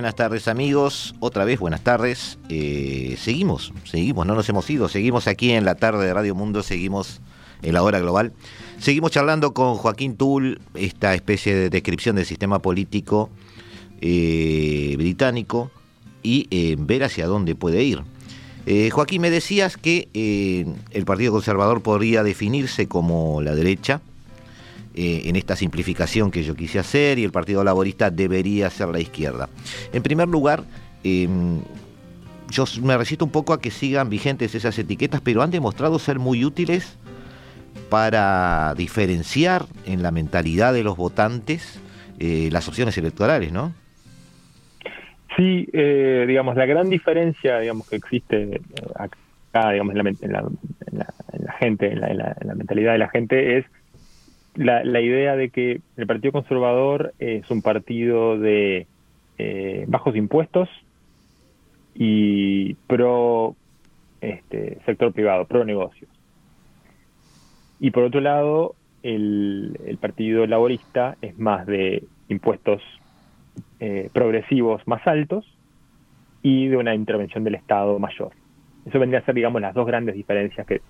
Speaker 2: Buenas tardes amigos, otra vez buenas tardes. Eh, seguimos, seguimos, no nos hemos ido, seguimos aquí en la tarde de Radio Mundo, seguimos en la hora global. Seguimos charlando con Joaquín Tull, esta especie de descripción del sistema político eh, británico y eh, ver hacia dónde puede ir. Joaquín, me decías que el Partido Conservador podría definirse como la derecha, eh, en esta simplificación que yo quise hacer y el Partido Laborista debería ser la izquierda. En primer lugar, em, yo me resisto un poco a que sigan vigentes esas etiquetas, pero han demostrado ser muy útiles para diferenciar en la mentalidad de los votantes eh, las opciones electorales, ¿no?
Speaker 3: Sí, eh, digamos, la gran diferencia digamos, que existe acá, digamos, en la, gente, en la, mentalidad de la gente, es la, idea de que el Partido Conservador es un partido de eh, bajos impuestos y pro este, sector privado, pro negocios. Y por otro lado, el, el Partido Laborista es más de impuestos eh, progresivos más altos y de una intervención del Estado mayor. Eso vendría a ser, digamos, las dos grandes diferencias que,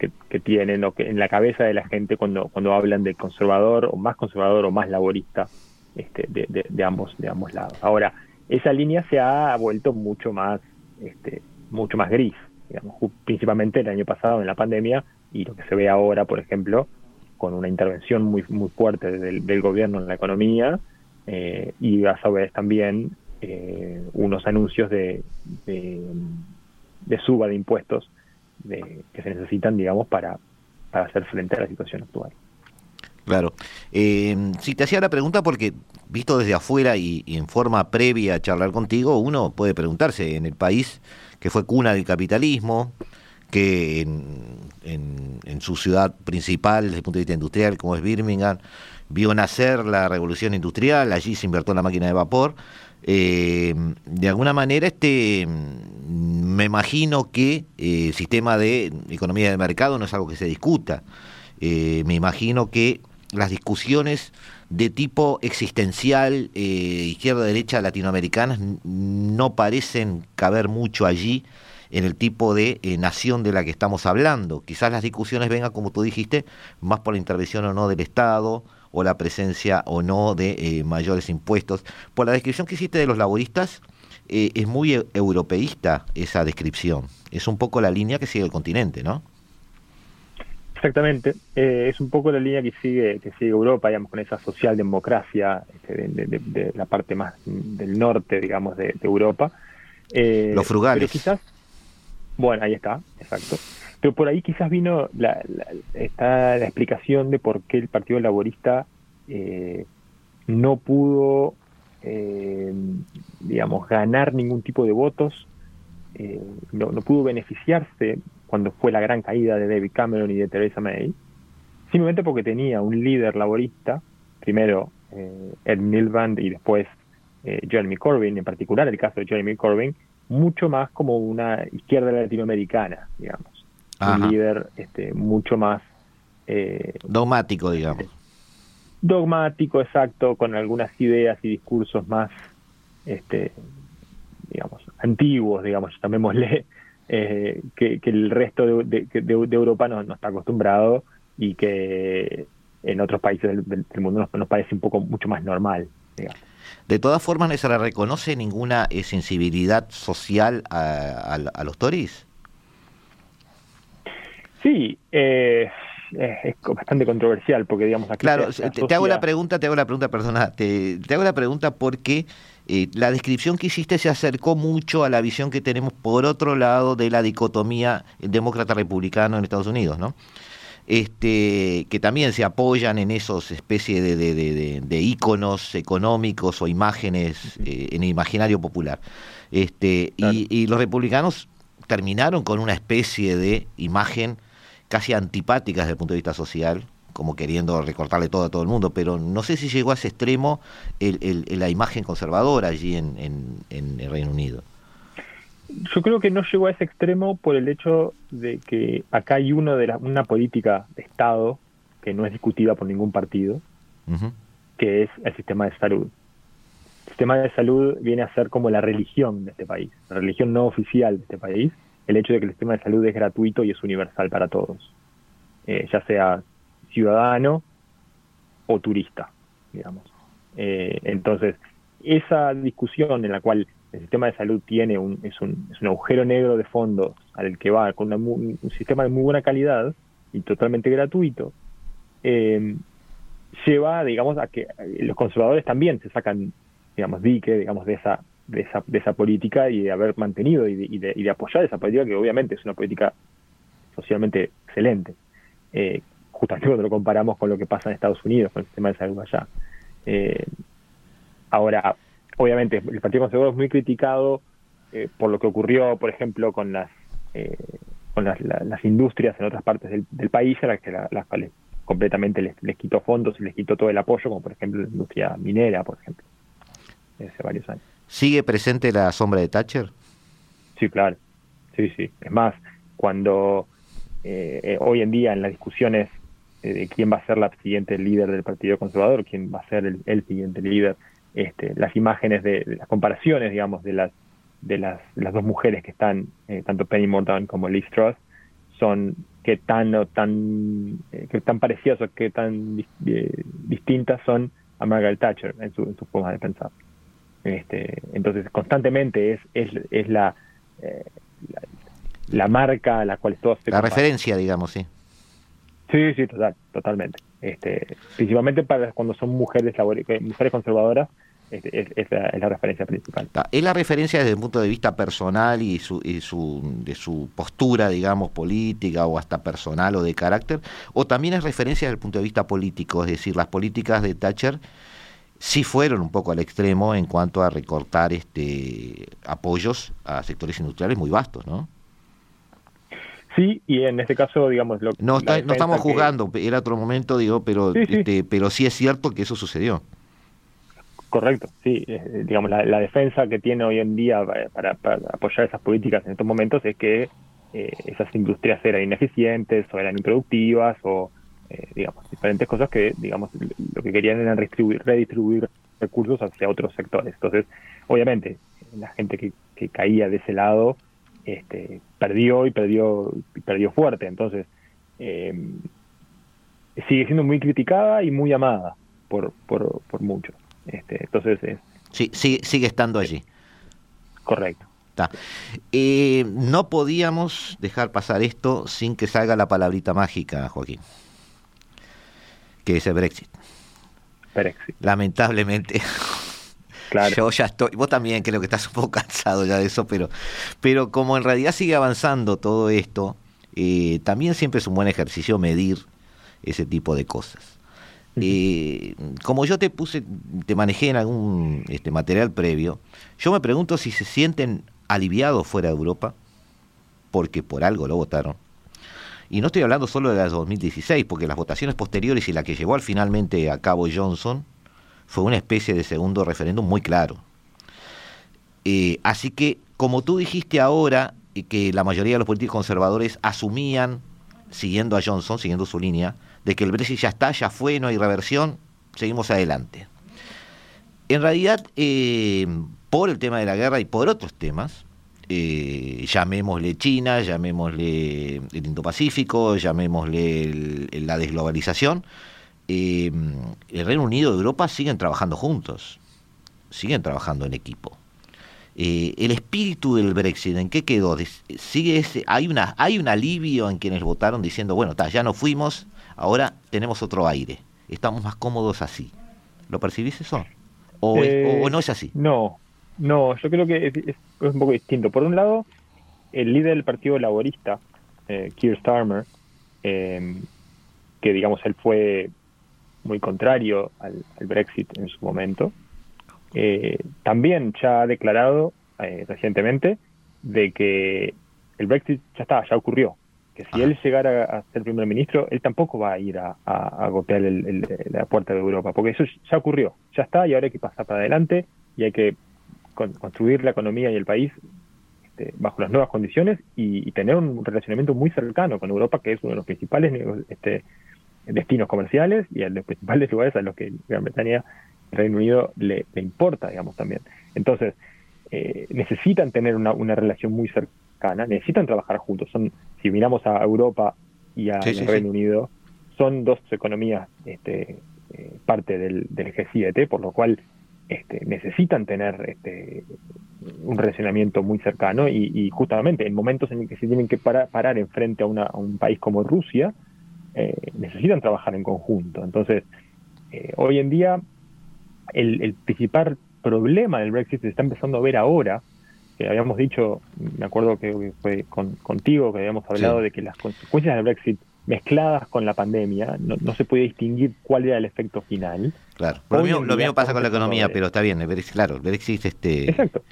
Speaker 3: tienen o que en la cabeza de la gente cuando, cuando hablan de conservador o más conservador o más laborista este, de, de, ambos, de ambos lados. Ahora, esa línea se ha vuelto mucho más, este, mucho más gris, digamos, principalmente el año pasado en la pandemia y lo que se ve ahora, por ejemplo, con una intervención muy, muy fuerte del, gobierno en la economía, eh, y a su vez también eh, unos anuncios de, de, suba de impuestos que se necesitan, digamos, para, para hacer frente a la situación actual.
Speaker 2: Claro. Eh, si te hacía la pregunta porque, visto desde afuera y, en forma previa a charlar contigo, uno puede preguntarse, en el país que fue cuna del capitalismo, que en, en, su ciudad principal, desde el punto de vista industrial, como es Birmingham, vio nacer la revolución industrial, allí se invirtió la máquina de vapor. Eh, de alguna manera, este, me imagino que eh, el sistema de economía de mercado no es algo que se discuta. Eh, me imagino que las discusiones de tipo existencial, izquierda-derecha latinoamericanas, no parecen caber mucho allí en el tipo de nación de la que estamos hablando. Quizás las discusiones vengan, como tú dijiste, más por la intervención o no del Estado, o la presencia o no de eh, mayores impuestos. Por la descripción que hiciste de los laboristas, eh, es muy e, europeísta esa descripción. Es un poco la línea que sigue el continente, ¿no?
Speaker 3: Exactamente, eh, es un poco la línea que sigue que sigue Europa, digamos, con esa socialdemocracia este, de, la parte más del norte, digamos, de, Europa.
Speaker 2: Los frugales.
Speaker 3: Pero quizás, bueno, ahí está, exacto. Pero por ahí quizás vino la, está la explicación de por qué el Partido Laborista eh, no pudo, eh, digamos, ganar ningún tipo de votos, eh, no, pudo beneficiarse cuando fue la gran caída de David Cameron y de Theresa May, simplemente porque tenía un líder laborista, primero Ed Miliband y después Jeremy Corbyn, en particular el caso de Jeremy Corbyn, mucho más como una izquierda latinoamericana, digamos un líder este, mucho más...
Speaker 2: Eh, dogmático, digamos.
Speaker 3: Dogmático, exacto, con algunas ideas y discursos más, este, digamos, antiguos, digamos, llamémosle, *laughs* eh, que, el resto de, Europa no, está acostumbrado y que en otros países del, mundo nos, parece un poco mucho más normal.
Speaker 2: De todas formas, ¿no se le reconoce ninguna eh, sensibilidad social a, a los Tories?
Speaker 3: Sí, eh, es bastante controversial porque digamos aquí
Speaker 2: claro te, hago la pregunta te hago la pregunta perdona te, hago la pregunta porque eh, la descripción que hiciste se acercó mucho a la visión que tenemos por otro lado de la dicotomía demócrata republicano en Estados Unidos no este que también se apoyan en esos especies de, de, de, íconos económicos o imágenes eh, en el imaginario popular. Este y, y los republicanos terminaron con una especie de imagen casi antipáticas desde el punto de vista social, como queriendo recortarle todo a todo el mundo, pero no sé si llegó a ese extremo el, la imagen conservadora allí en, el Reino Unido.
Speaker 3: Yo creo que no llegó a ese extremo por el hecho de que acá hay uno de una política de Estado que no es discutida por ningún partido, que es el sistema de salud. El sistema de salud viene a ser como la religión de este país, la religión no oficial de este país, el hecho de que el sistema de salud es gratuito y es universal para todos, eh, ya sea ciudadano o turista, digamos. Eh, entonces, esa discusión en la cual el sistema de salud tiene un, es, un, es un agujero negro de fondos al que va con un sistema de muy buena calidad y totalmente gratuito, eh, lleva, digamos, a que los conservadores también se sacan, digamos, dique, digamos, de esa, de esa, de esa política y de haber mantenido y de, y de, y de apoyar esa política que obviamente es una política socialmente excelente. Eh, justamente cuando lo comparamos con lo que pasa en Estados Unidos, con el sistema de salud allá. Eh, ahora, obviamente, el Partido Conservador es muy criticado eh, por lo que ocurrió, por ejemplo, con las eh, con las, las, industrias en otras partes del, del país, a las que la, las cuales completamente les, les, quitó fondos y les quitó todo el apoyo, como por ejemplo la industria minera, por ejemplo, hace varios años.
Speaker 2: ¿Sigue presente la sombra de Thatcher?
Speaker 3: Sí, claro. Sí, sí. Es más, cuando eh, hoy en día en las discusiones de quién va a ser la siguiente líder del Partido Conservador, quién va a ser el, el siguiente líder, este, las imágenes de, las comparaciones, digamos, de las de las, dos mujeres que están, eh, tanto Penny Mordaunt como Liz Truss, son que tan o tan eh, que tan parecidas o que tan eh, distintas son a Margaret Thatcher en su, en su forma de pensar. Este, entonces constantemente es, es, es la, eh, la, la marca a la cual todos
Speaker 2: se La comparan. referencia, digamos, sí.
Speaker 3: Sí, sí, total, totalmente. Este, principalmente para cuando son mujeres mujeres conservadoras, este, es, es, la, es, la, referencia principal.
Speaker 2: Es la referencia desde el punto de vista personal y, su, y su, de su postura, digamos, política o hasta personal o de carácter, o también es referencia desde el punto de vista político, es decir, las políticas de Thatcher sí fueron un poco al extremo en cuanto a recortar este apoyos a sectores industriales muy vastos, ¿no?
Speaker 3: Sí, y en este caso, digamos... Lo,
Speaker 2: no, está, no estamos juzgando, que... era otro momento, digo, pero, sí, sí. Este, pero sí es cierto que eso sucedió.
Speaker 3: Correcto, sí. Eh, digamos, la, la, defensa que tiene hoy en día para, para, apoyar esas políticas en estos momentos es que eh, esas industrias eran ineficientes o eran improductivas o, eh, digamos, diferentes cosas que, digamos, lo que querían era redistribuir, redistribuir recursos hacia otros sectores. Entonces, obviamente, la gente que, que caía de ese lado este, perdió y perdió, y perdió fuerte. Entonces, eh, sigue siendo muy criticada y muy amada por, por, por muchos. Este, entonces es,
Speaker 2: sí, sigue, sigue estando allí.
Speaker 3: Correcto.
Speaker 2: Eh, no podíamos dejar pasar esto sin que salga la palabrita mágica, Joaquín, que es el Brexit.
Speaker 3: Brexit.
Speaker 2: Lamentablemente.
Speaker 3: Claro. *laughs*
Speaker 2: Yo ya estoy, vos también creo que estás un poco *laughs* cansado ya de eso, pero, pero como en realidad sigue avanzando todo esto, eh, también siempre es un buen ejercicio medir ese tipo de cosas. Eh, como yo te puse, te manejé en algún este, material previo, yo me pregunto si se sienten aliviados fuera de Europa, porque por algo lo votaron. Y no estoy hablando solo de las 2016, porque las votaciones posteriores y la que llevó al finalmente a cabo Johnson fue una especie de segundo referéndum muy claro. Eh, así que, como tú dijiste ahora, eh, que la mayoría de los políticos conservadores asumían, siguiendo a Johnson, siguiendo su línea, de que el Brexit ya está, ya fue, no hay reversión, seguimos adelante. En realidad, eh, por el tema de la guerra y por otros temas, eh, llamémosle China, llamémosle el Indo-Pacífico, llamémosle el, la desglobalización, eh, el Reino Unido y Europa siguen trabajando juntos, siguen trabajando en equipo. Eh, el espíritu del Brexit, ¿en qué quedó? Sigue ese, hay, una, hay un alivio en quienes votaron diciendo, bueno, ta, ya no fuimos, ahora tenemos otro aire, estamos más cómodos así. ¿Lo percibís eso? ¿O,
Speaker 3: eh,
Speaker 2: o, o no es así?
Speaker 3: No, no, yo creo que es, es, es, un poco distinto. Por un lado, el líder del Partido Laborista, eh, Keir Starmer, eh, que digamos él fue muy contrario al, al Brexit en su momento, eh, también ya ha declarado eh, recientemente de que el Brexit ya está, ya ocurrió. Que si Ajá. él llegara a ser primer ministro, él tampoco va a ir a, a, a golpear el, el, la puerta de Europa, porque eso ya ocurrió, ya está y ahora hay que pasar para adelante y hay que con, construir la economía y el país este, bajo las nuevas condiciones y, y, tener un relacionamiento muy cercano con Europa, que es uno de los principales este, destinos comerciales y los principales *laughs* lugares a los que Gran Bretaña Reino Unido le, le, importa, digamos, también. Entonces, eh, necesitan tener una, una, relación muy cercana, necesitan trabajar juntos. Son, si miramos a Europa y a sí, sí, Reino sí. Unido, son dos economías este, eh, parte del, del, G7, por lo cual este, necesitan tener este, un relacionamiento muy cercano y, y, justamente en momentos en que se tienen que parar, parar en frente a, una, a un país como Rusia, eh, necesitan trabajar en conjunto. Entonces, Eh, hoy en día, el, principal problema del Brexit se está empezando a ver ahora, que habíamos dicho, me acuerdo que fue contigo, que habíamos hablado de que las consecuencias del Brexit mezcladas con la pandemia, no, se puede distinguir cuál era el efecto final.
Speaker 2: Claro, lo mismo, pasa con la economía, pero está bien, claro, el Brexit este...
Speaker 3: Exacto.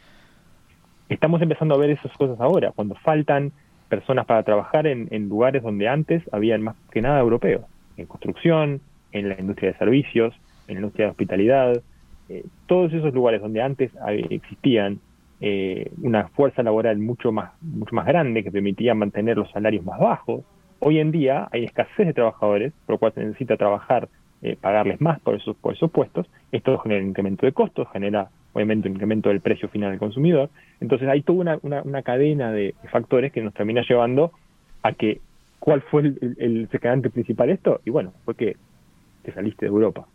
Speaker 3: Estamos empezando a ver esas cosas ahora, cuando faltan personas para trabajar en, lugares donde antes habían más que nada europeos, en construcción, en la industria de servicios, en la industria de hospitalidad, eh, todos esos lugares donde antes existían eh, una fuerza laboral mucho más, mucho más grande que permitía mantener los salarios más bajos, Hoy en día hay escasez de trabajadores, por lo cual se necesita trabajar, eh, pagarles más por esos, por esos puestos. Esto genera un incremento de costos, genera obviamente un incremento del precio final del consumidor. Entonces hay toda una, una, cadena de factores que nos termina llevando a que, ¿cuál fue el, el, principal de esto? Y bueno, fue que te saliste de Europa.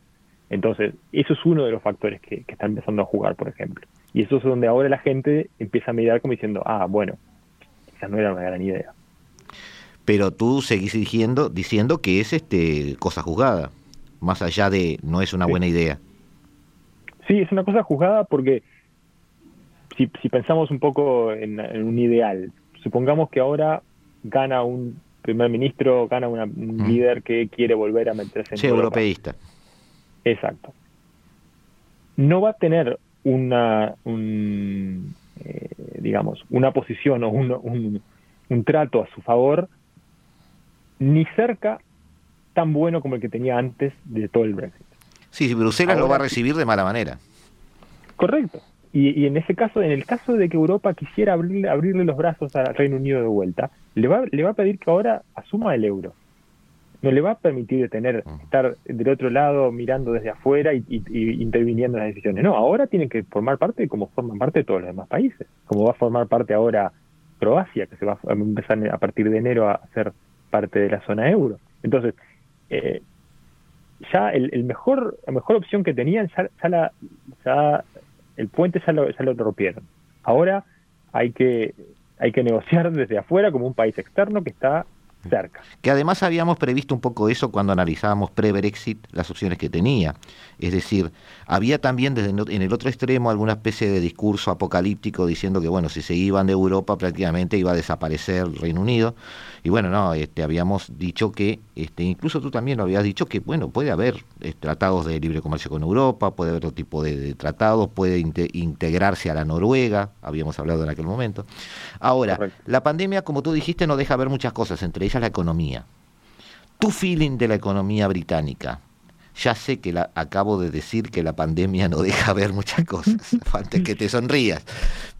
Speaker 3: Entonces, eso es uno de los factores que, que están empezando a jugar, por ejemplo. Y eso es donde ahora la gente empieza a mirar como diciendo, ah, bueno, quizás no era una gran idea
Speaker 2: pero tú seguís diciendo, diciendo que es este cosa juzgada, más allá de no es una buena idea.
Speaker 3: Sí, es una cosa juzgada porque si, pensamos un poco en, un ideal, supongamos que ahora gana un primer ministro, gana un líder que quiere volver a meterse en
Speaker 2: sí, europeísta.
Speaker 3: Exacto. No va a tener una, un, eh, digamos, una posición o un, un trato a su favor ni cerca tan bueno como el que tenía antes de todo el Brexit.
Speaker 2: Sí, sí Bruselas lo va a recibir de mala manera.
Speaker 3: Correcto. Y, en ese caso, en el caso de que Europa quisiera abrirle, abrirle los brazos al Reino Unido de vuelta, le va, le va a pedir que ahora asuma el euro. No le va a permitir tener, mm. estar del otro lado mirando desde afuera y, interviniendo en las decisiones. No, ahora tiene que formar parte como forman parte de todos los demás países. Como va a formar parte ahora Croacia, que se va a empezar a partir de enero a hacer parte de la zona euro. Entonces, eh, ya el, mejor, la mejor opción que tenían, ya, el puente ya lo, ya lo rompieron. Ahora hay que, hay que negociar *laughs* desde afuera como un país externo que está cerca.
Speaker 2: Que además habíamos previsto un poco eso cuando analizábamos pre-Brexit las opciones que tenía. Es decir, había también desde en el otro extremo alguna especie de discurso apocalíptico diciendo que bueno, si se iban de Europa prácticamente iba a desaparecer el Reino Unido. Y bueno, no, este, habíamos dicho que, este, incluso tú también lo habías dicho, que bueno, puede haber eh, tratados de libre comercio con Europa, puede haber otro tipo de, tratados, puede integrarse a la Noruega, habíamos hablado en aquel momento. Ahora, la pandemia, como tú dijiste, no deja ver muchas cosas, entre la economía. Tu feeling de la economía británica, ya sé que la, acabo de decir que la pandemia no deja ver muchas cosas, *laughs* antes que te sonrías,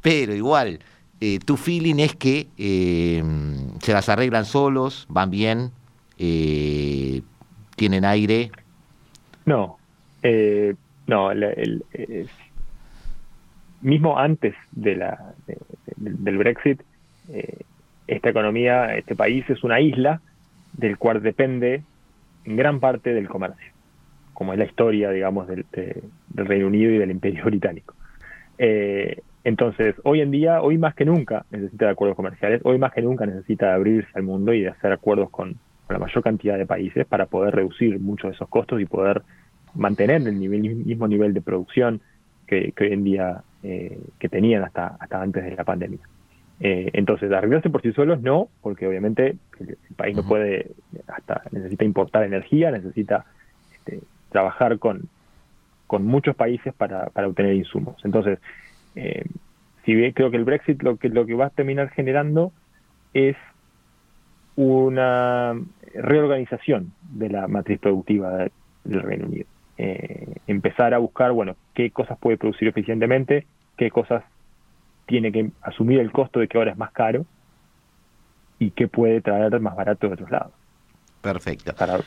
Speaker 2: pero igual, eh, tu feeling es que eh, se las arreglan solos, van bien, eh, tienen aire.
Speaker 3: No, no, el, mismo antes de la, del Brexit, esta economía, este país es una isla del cual depende en gran parte del comercio, como es la historia, digamos, del, Reino Unido y del Imperio *laughs* Británico. Eh, entonces, hoy en día, hoy más que nunca necesita de acuerdos comerciales, hoy más que nunca necesita abrirse al mundo y de hacer acuerdos con, la mayor cantidad de países para poder reducir muchos de esos costos y poder mantener el mismo nivel de producción que, hoy en día eh, que tenían hasta antes de la pandemia. Eh, entonces, arreglarse por sí solos no, porque obviamente el, país no puede, hasta necesita importar energía, necesita este, trabajar con, con muchos países para, para obtener insumos. Entonces, eh, si bien creo que el Brexit lo que, lo que va a terminar generando es una reorganización de la matriz productiva del Reino Unido. Eh, empezar a buscar, bueno, qué cosas puede producir eficientemente, qué cosas tiene que asumir el costo de que ahora es más caro y qué puede traer más barato de otros lados.
Speaker 2: Perfecto. Para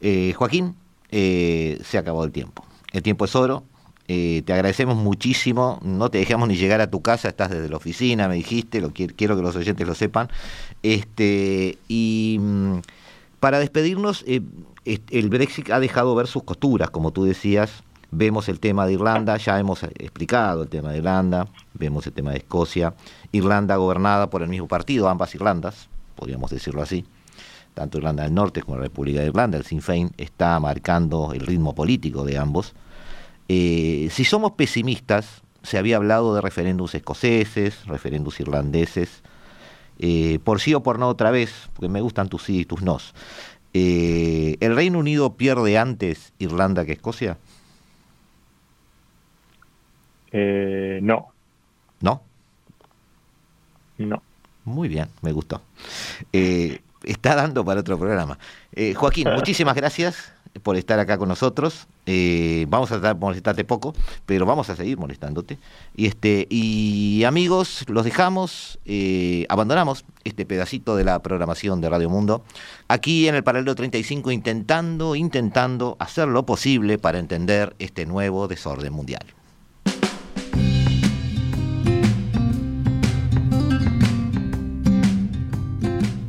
Speaker 2: eh, Joaquín, eh, se acabó el tiempo. El tiempo es oro, eh, te agradecemos muchísimo, no te dejamos ni llegar a tu casa, estás desde la oficina, me dijiste, lo quiero, quiero que los oyentes lo sepan. Este, y mm, para despedirnos, eh, el Brexit ha dejado ver sus costuras, como tú decías, vemos el tema de Irlanda, ya hemos explicado el tema de Irlanda, vemos el tema de Escocia, Irlanda gobernada por el mismo partido, ambas Irlandas, podríamos decirlo así. tanto Irlanda del Norte como la República de Irlanda, el Sinn Féin, está marcando el ritmo político de ambos. Eh, si somos pesimistas, se había hablado de referéndums escoceses, referéndums irlandeses, eh, por sí o por no otra vez, porque me gustan tus sí y tus nos. Eh, ¿El Reino Unido pierde antes Irlanda que Escocia?
Speaker 3: No.
Speaker 2: ¿No?
Speaker 3: No.
Speaker 2: Muy bien, me gustó. está dando para otro programa. Joaquín, *laughs* muchísimas gracias por estar acá con nosotros. Eh, vamos a tratar de molestarte poco, pero vamos a seguir molestándote. Y este, y amigos, los dejamos, eh, abandonamos este pedacito de la programación de Radio Mundo, aquí en el paralelo 35, intentando, intentando hacer lo posible para entender este nuevo desorden mundial.